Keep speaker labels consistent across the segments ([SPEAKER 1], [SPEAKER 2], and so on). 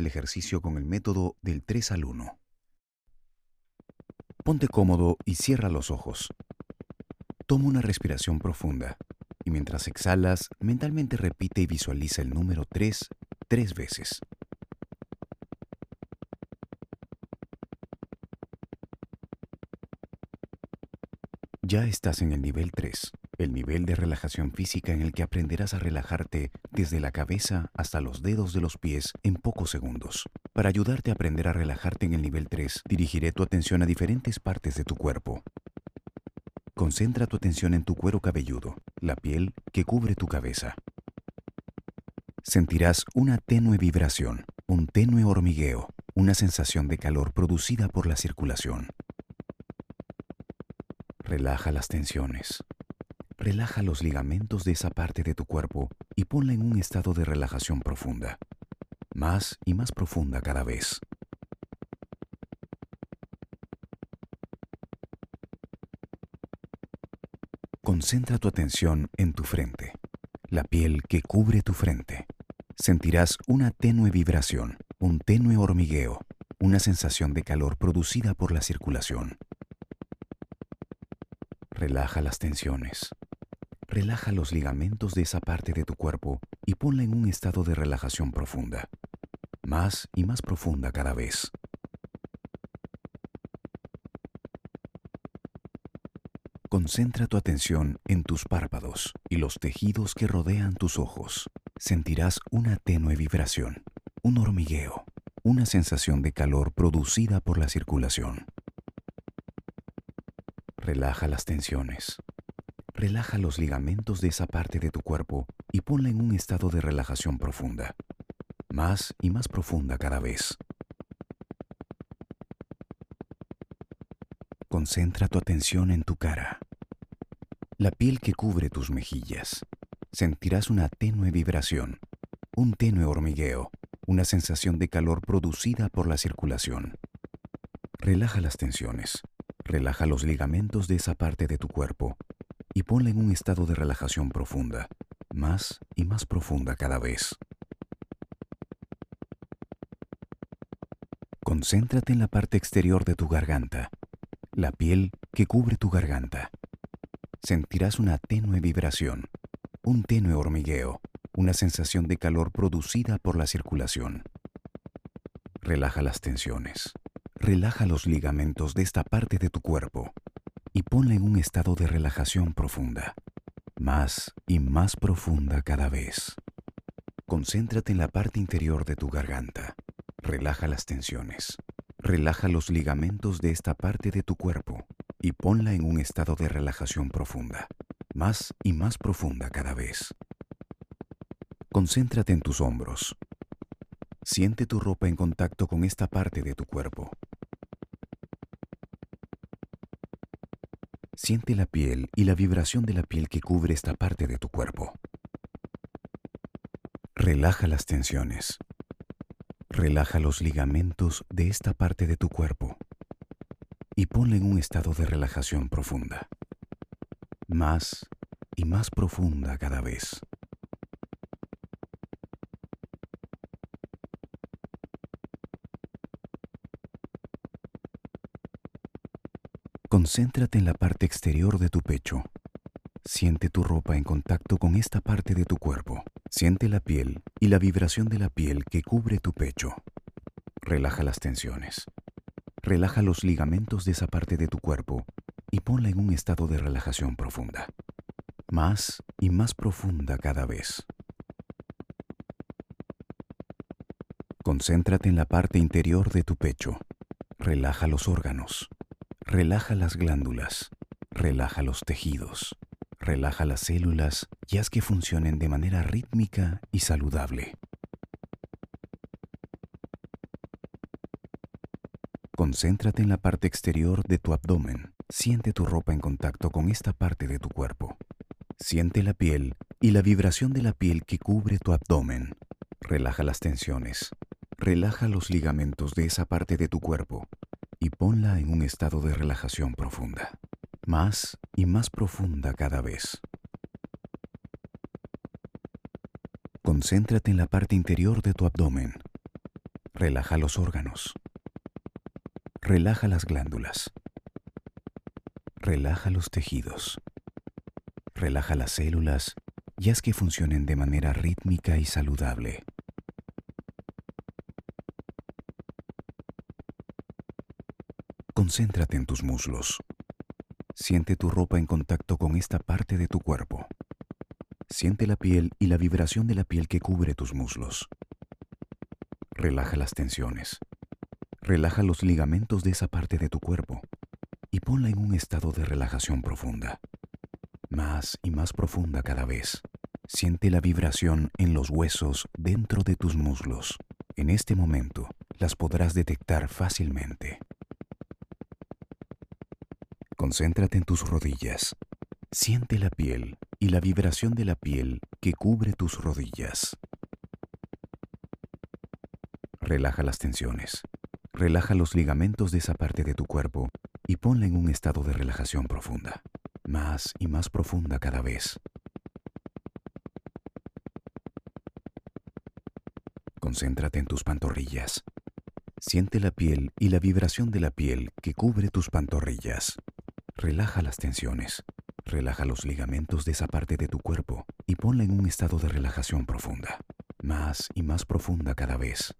[SPEAKER 1] el ejercicio con el método del 3 al 1. Ponte cómodo y cierra los ojos. Toma una respiración profunda y mientras exhalas, mentalmente repite y visualiza el número 3 tres veces. Ya estás en el nivel 3, el nivel de relajación física en el que aprenderás a relajarte desde la cabeza hasta los dedos de los pies en pocos segundos. Para ayudarte a aprender a relajarte en el nivel 3, dirigiré tu atención a diferentes partes de tu cuerpo. Concentra tu atención en tu cuero cabelludo, la piel que cubre tu cabeza. Sentirás una tenue vibración, un tenue hormigueo, una sensación de calor producida por la circulación. Relaja las tensiones. Relaja los ligamentos de esa parte de tu cuerpo y ponla en un estado de relajación profunda. Más y más profunda cada vez. Concentra tu atención en tu frente, la piel que cubre tu frente. Sentirás una tenue vibración, un tenue hormigueo, una sensación de calor producida por la circulación. Relaja las tensiones. Relaja los ligamentos de esa parte de tu cuerpo y ponla en un estado de relajación profunda. Más y más profunda cada vez. Concentra tu atención en tus párpados y los tejidos que rodean tus ojos. Sentirás una tenue vibración, un hormigueo, una sensación de calor producida por la circulación. Relaja las tensiones. Relaja los ligamentos de esa parte de tu cuerpo y ponla en un estado de relajación profunda. Más y más profunda cada vez. Concentra tu atención en tu cara. La piel que cubre tus mejillas. Sentirás una tenue vibración, un tenue hormigueo, una sensación de calor producida por la circulación. Relaja las tensiones. Relaja los ligamentos de esa parte de tu cuerpo y ponla en un estado de relajación profunda, más y más profunda cada vez. Concéntrate en la parte exterior de tu garganta, la piel que cubre tu garganta. Sentirás una tenue vibración, un tenue hormigueo, una sensación de calor producida por la circulación. Relaja las tensiones. Relaja los ligamentos de esta parte de tu cuerpo y ponla en un estado de relajación profunda, más y más profunda cada vez. Concéntrate en la parte interior de tu garganta. Relaja las tensiones. Relaja los ligamentos de esta parte de tu cuerpo y ponla en un estado de relajación profunda, más y más profunda cada vez. Concéntrate en tus hombros. Siente tu ropa en contacto con esta parte de tu cuerpo Siente la piel y la vibración de la piel que cubre esta parte de tu cuerpo. Relaja las tensiones. Relaja los ligamentos de esta parte de tu cuerpo y ponle en un estado de relajación profunda. Más y más profunda cada vez. Concéntrate en la parte exterior de tu pecho. Siente tu ropa en contacto con esta parte de tu cuerpo. Siente la piel y la vibración de la piel que cubre tu pecho. Relaja las tensiones. Relaja los ligamentos de esa parte de tu cuerpo y ponla en un estado de relajación profunda. Más y más profunda cada vez. Concéntrate en la parte interior de tu pecho. Relaja los órganos. Relaja las glándulas, relaja los tejidos, relaja las células y haz que funcionen de manera rítmica y saludable. Concéntrate en la parte exterior de tu abdomen. Siente tu ropa en contacto con esta parte de tu cuerpo. Siente la piel y la vibración de la piel que cubre tu abdomen. Relaja las tensiones. Relaja los ligamentos de esa parte de tu cuerpo y ponla en un estado de relajación profunda, más y más profunda cada vez. Concéntrate en la parte interior de tu abdomen. Relaja los órganos. Relaja las glándulas. Relaja los tejidos. Relaja las células y haz que funcionen de manera rítmica y saludable. Concéntrate en tus muslos. Siente tu ropa en contacto con esta parte de tu cuerpo. Siente la piel y la vibración de la piel que cubre tus muslos. Relaja las tensiones. Relaja los ligamentos de esa parte de tu cuerpo y ponla en un estado de relajación profunda. Más y más profunda cada vez. Siente la vibración en los huesos dentro de tus muslos. En este momento las podrás detectar fácilmente. Concéntrate en tus rodillas. Siente la piel y la vibración de la piel que cubre tus rodillas. Relaja las tensiones. Relaja los ligamentos de esa parte de tu cuerpo y ponla en un estado de relajación profunda, más y más profunda cada vez. Concéntrate en tus pantorrillas. Siente la piel y la vibración de la piel que cubre tus pantorrillas. Relaja las tensiones, relaja los ligamentos de esa parte de tu cuerpo y ponla en un estado de relajación profunda, más y más profunda cada vez.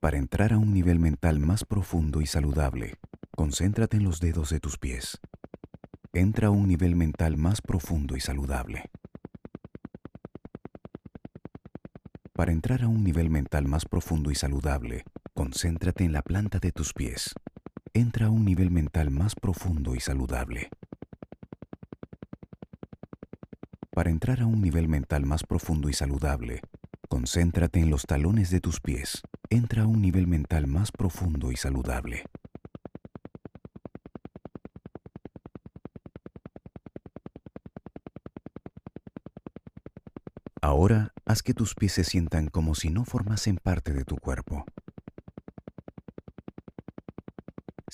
[SPEAKER 1] Para entrar a un nivel mental más profundo y saludable, concéntrate en los dedos de tus pies. Entra a un nivel mental más profundo y saludable. Para entrar a un nivel mental más profundo y saludable, concéntrate en la planta de tus pies entra a un nivel mental más profundo y saludable. Para entrar a un nivel mental más profundo y saludable, concéntrate en los talones de tus pies. Entra a un nivel mental más profundo y saludable. Ahora haz que tus pies se sientan como si no formasen parte de tu cuerpo.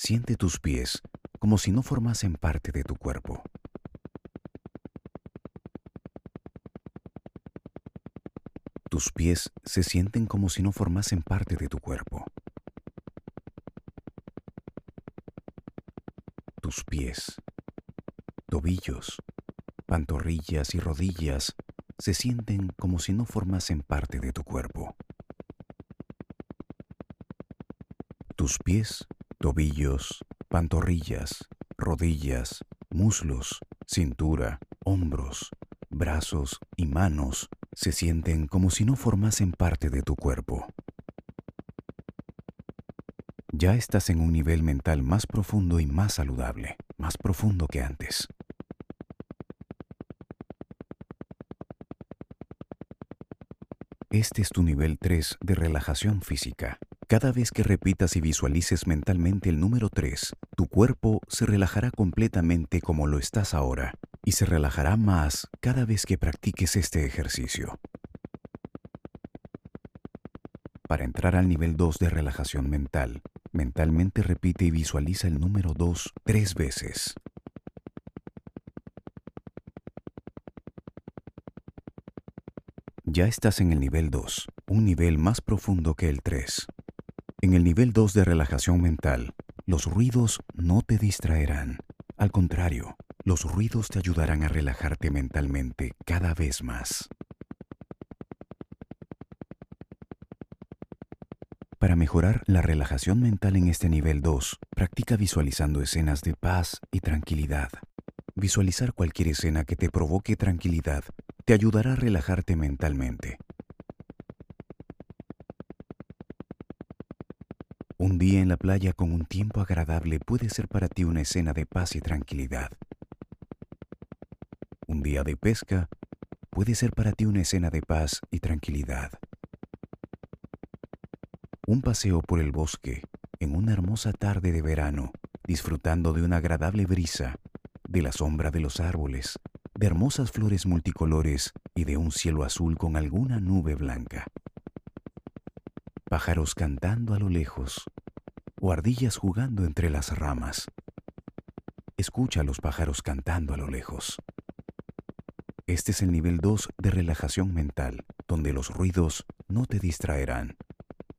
[SPEAKER 1] Siente tus pies como si no formasen parte de tu cuerpo. Tus pies se sienten como si no formasen parte de tu cuerpo. Tus pies, tobillos, pantorrillas y rodillas se sienten como si no formasen parte de tu cuerpo. Tus pies tobillos, pantorrillas, rodillas, muslos, cintura, hombros, brazos y manos se sienten como si no formasen parte de tu cuerpo. Ya estás en un nivel mental más profundo y más saludable, más profundo que antes. Este es tu nivel 3 de relajación física. Cada vez que repitas y visualices mentalmente el número 3, tu cuerpo se relajará completamente como lo estás ahora y se relajará más cada vez que practiques este ejercicio. Para entrar al nivel 2 de relajación mental, mentalmente repite y visualiza el número 2 tres veces. Ya estás en el nivel 2, un nivel más profundo que el 3. En el nivel 2 de relajación mental, los ruidos no te distraerán. Al contrario, los ruidos te ayudarán a relajarte mentalmente cada vez más. Para mejorar la relajación mental en este nivel 2, practica visualizando escenas de paz y tranquilidad. Visualizar cualquier escena que te provoque tranquilidad te ayudará a relajarte mentalmente. Un día en la playa con un tiempo agradable puede ser para ti una escena de paz y tranquilidad. Un día de pesca puede ser para ti una escena de paz y tranquilidad. Un paseo por el bosque en una hermosa tarde de verano, disfrutando de una agradable brisa, de la sombra de los árboles, de hermosas flores multicolores y de un cielo azul con alguna nube blanca pájaros cantando a lo lejos o ardillas jugando entre las ramas. Escucha a los pájaros cantando a lo lejos. Este es el nivel 2 de relajación mental, donde los ruidos no te distraerán.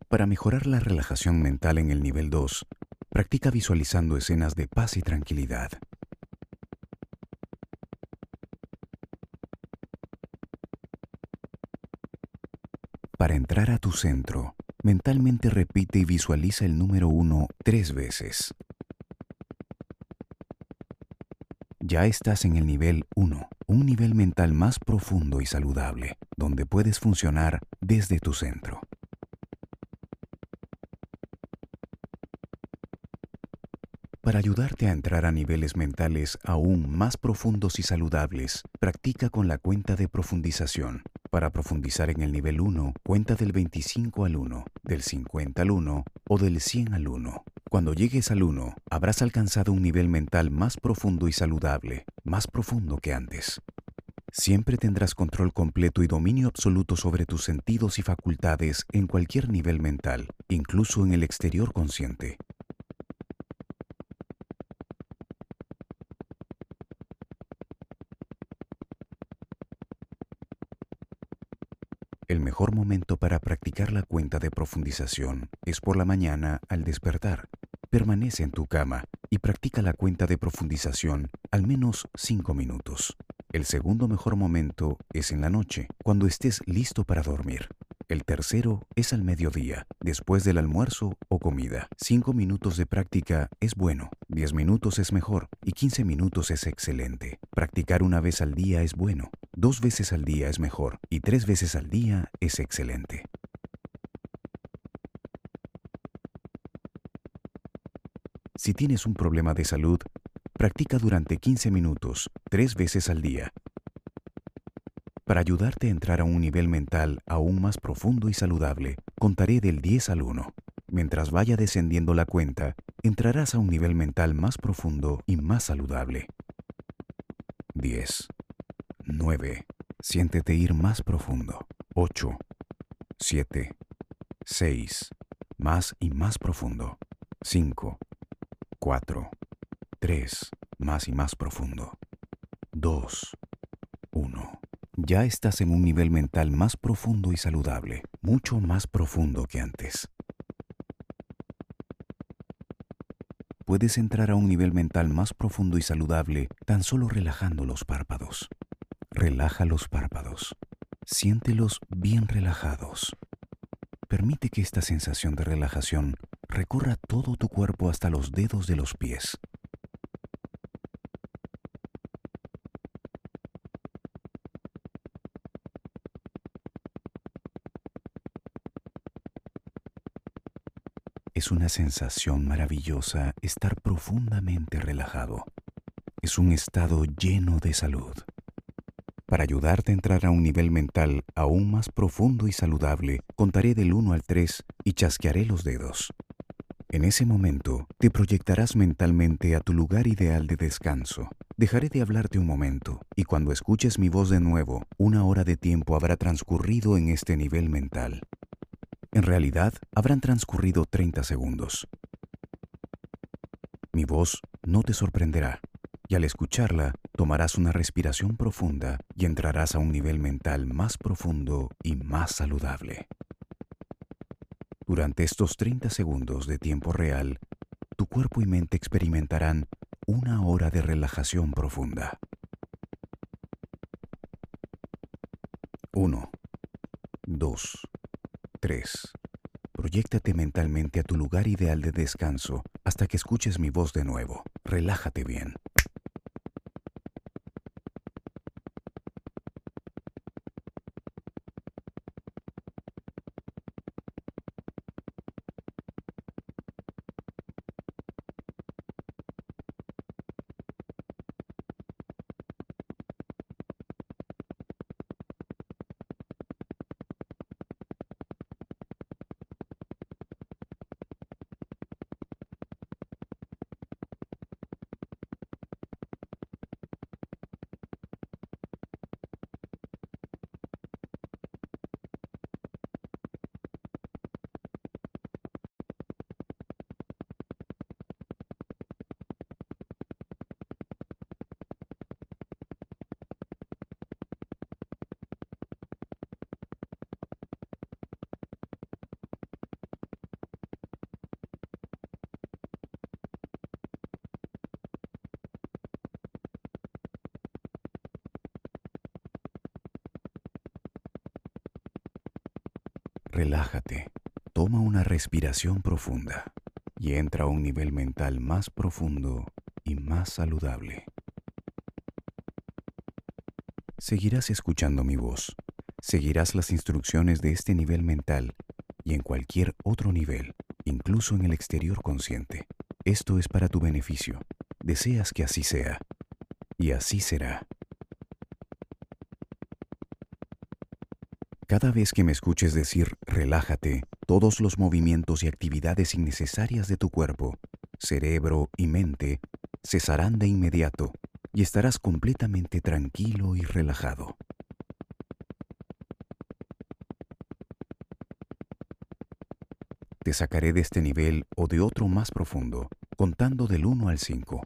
[SPEAKER 1] Para mejorar la relajación mental en el nivel 2, practica visualizando escenas de paz y tranquilidad. Para entrar a tu centro, mentalmente repite y visualiza el número 1 tres veces. Ya estás en el nivel 1, un nivel mental más profundo y saludable, donde puedes funcionar desde tu centro. Para ayudarte a entrar a niveles mentales aún más profundos y saludables, practica con la cuenta de profundización. Para profundizar en el nivel 1, cuenta del 25 al 1, del 50 al 1 o del 100 al 1. Cuando llegues al 1, habrás alcanzado un nivel mental más profundo y saludable, más profundo que antes. Siempre tendrás control completo y dominio absoluto sobre tus sentidos y facultades en cualquier nivel mental, incluso en el exterior consciente. Mejor momento para practicar la cuenta de profundización es por la mañana al despertar. Permanece en tu cama y practica la cuenta de profundización al menos 5 minutos. El segundo mejor momento es en la noche, cuando estés listo para dormir. El tercero es al mediodía, después del almuerzo comida. Cinco minutos de práctica es bueno, diez minutos es mejor y quince minutos es excelente. Practicar una vez al día es bueno, dos veces al día es mejor y tres veces al día es excelente. Si tienes un problema de salud, practica durante 15 minutos, tres veces al día. Para ayudarte a entrar a un nivel mental aún más profundo y saludable, contaré del 10 al 1. Mientras vaya descendiendo la cuenta, entrarás a un nivel mental más profundo y más saludable. 10. 9. Siéntete ir más profundo. 8. 7. 6. Más y más profundo. 5. 4. 3. Más y más profundo. 2. 1. Ya estás en un nivel mental más profundo y saludable, mucho más profundo que antes. Puedes entrar a un nivel mental más profundo y saludable tan solo relajando los párpados. Relaja los párpados. Siéntelos bien relajados. Permite que esta sensación de relajación recorra todo tu cuerpo hasta los dedos de los pies. Es una sensación maravillosa estar profundamente relajado. Es un estado lleno de salud. Para ayudarte a entrar a un nivel mental aún más profundo y saludable, contaré del 1 al 3 y chasquearé los dedos. En ese momento, te proyectarás mentalmente a tu lugar ideal de descanso. Dejaré de hablarte un momento, y cuando escuches mi voz de nuevo, una hora de tiempo habrá transcurrido en este nivel mental. En realidad, habrán transcurrido 30 segundos. Mi voz no te sorprenderá, y al escucharla, tomarás una respiración profunda y entrarás a un nivel mental más profundo y más saludable. Durante estos 30 segundos de tiempo real, tu cuerpo y mente experimentarán una hora de relajación profunda. 1, 2, 3. Proyéctate mentalmente a tu lugar ideal de descanso hasta que escuches mi voz de nuevo. Relájate bien. Relájate, toma una respiración profunda y entra a un nivel mental más profundo y más saludable. Seguirás escuchando mi voz, seguirás las instrucciones de este nivel mental y en cualquier otro nivel, incluso en el exterior consciente. Esto es para tu beneficio. Deseas que así sea. Y así será. Cada vez que me escuches decir relájate, todos los movimientos y actividades innecesarias de tu cuerpo, cerebro y mente cesarán de inmediato y estarás completamente tranquilo y relajado. Te sacaré de este nivel o de otro más profundo, contando del 1 al 5.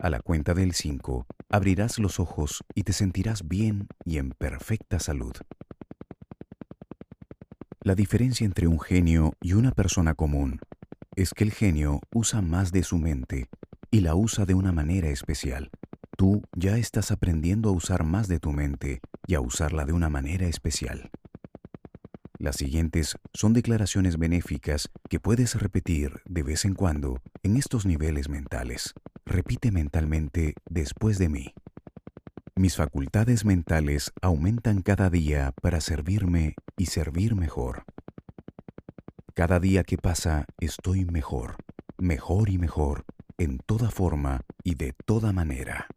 [SPEAKER 1] A la cuenta del 5, abrirás los ojos y te sentirás bien y en perfecta salud. La diferencia entre un genio y una persona común es que el genio usa más de su mente y la usa de una manera especial. Tú ya estás aprendiendo a usar más de tu mente y a usarla de una manera especial. Las siguientes son declaraciones benéficas que puedes repetir de vez en cuando en estos niveles mentales. Repite mentalmente después de mí. Mis facultades mentales aumentan cada día para servirme y servir mejor. Cada día que pasa estoy mejor, mejor y mejor, en toda forma y de toda manera.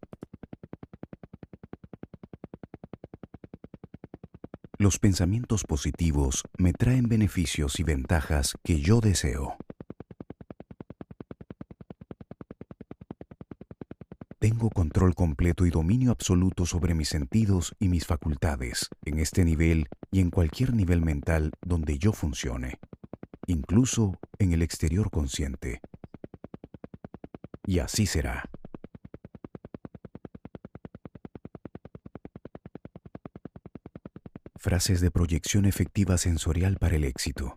[SPEAKER 1] Los pensamientos positivos me traen beneficios y ventajas que yo deseo. Tengo control completo y dominio absoluto sobre mis sentidos y mis facultades en este nivel y en cualquier nivel mental donde yo funcione, incluso en el exterior consciente. Y así será. Frases de proyección efectiva sensorial para el éxito.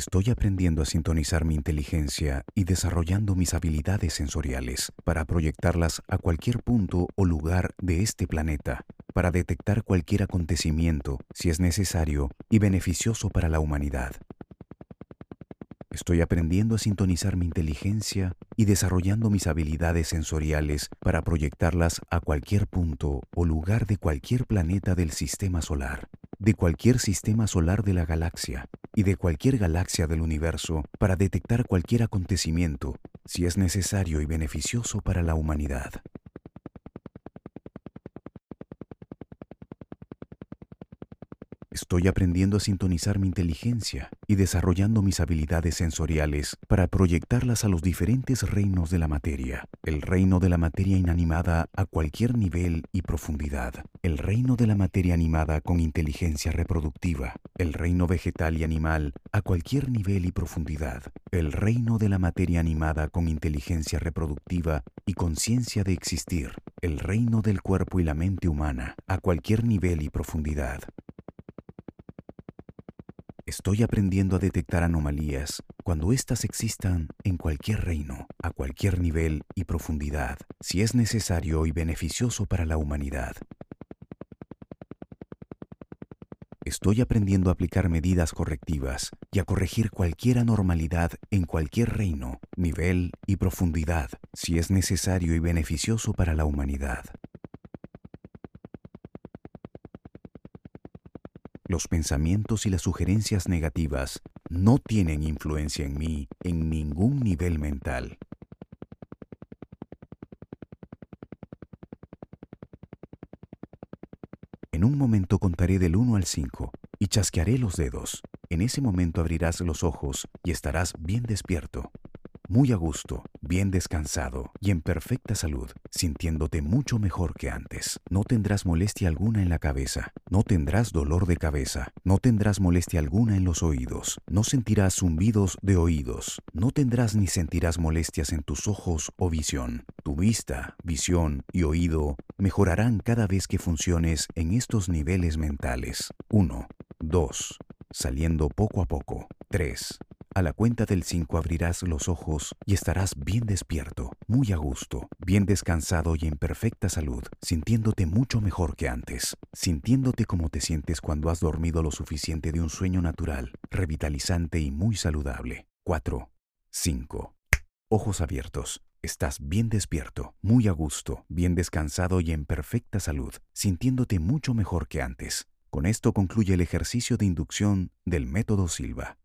[SPEAKER 1] Estoy aprendiendo a sintonizar mi inteligencia y desarrollando mis habilidades sensoriales para proyectarlas a cualquier punto o lugar de este planeta, para detectar cualquier acontecimiento, si es necesario, y beneficioso para la humanidad. Estoy aprendiendo a sintonizar mi inteligencia y desarrollando mis habilidades sensoriales para proyectarlas a cualquier punto o lugar de cualquier planeta del sistema solar, de cualquier sistema solar de la galaxia y de cualquier galaxia del universo para detectar cualquier acontecimiento si es necesario y beneficioso para la humanidad. Estoy aprendiendo a sintonizar mi inteligencia y desarrollando mis habilidades sensoriales para proyectarlas a los diferentes reinos de la materia. El reino de la materia inanimada a cualquier nivel y profundidad. El reino de la materia animada con inteligencia reproductiva. El reino vegetal y animal a cualquier nivel y profundidad. El reino de la materia animada con inteligencia reproductiva y conciencia de existir. El reino del cuerpo y la mente humana a cualquier nivel y profundidad. Estoy aprendiendo a detectar anomalías cuando éstas existan en cualquier reino, a cualquier nivel y profundidad, si es necesario y beneficioso para la humanidad. Estoy aprendiendo a aplicar medidas correctivas y a corregir cualquier anormalidad en cualquier reino, nivel y profundidad, si es necesario y beneficioso para la humanidad. Los pensamientos y las sugerencias negativas no tienen influencia en mí en ningún nivel mental. En un momento contaré del 1 al 5 y chasquearé los dedos. En ese momento abrirás los ojos y estarás bien despierto muy a gusto, bien descansado y en perfecta salud, sintiéndote mucho mejor que antes. No tendrás molestia alguna en la cabeza, no tendrás dolor de cabeza, no tendrás molestia alguna en los oídos, no sentirás zumbidos de oídos, no tendrás ni sentirás molestias en tus ojos o visión. Tu vista, visión y oído mejorarán cada vez que funciones en estos niveles mentales. 1, 2, saliendo poco a poco. 3, A la cuenta del 5 abrirás los ojos y estarás bien despierto, muy a gusto, bien descansado y en perfecta salud, sintiéndote mucho mejor que antes, sintiéndote como te sientes cuando has dormido lo suficiente de un sueño natural, revitalizante y muy saludable. 4. 5. Ojos abiertos. Estás bien despierto, muy a gusto, bien descansado y en perfecta salud, sintiéndote mucho mejor que antes. Con esto concluye el ejercicio de inducción del método Silva.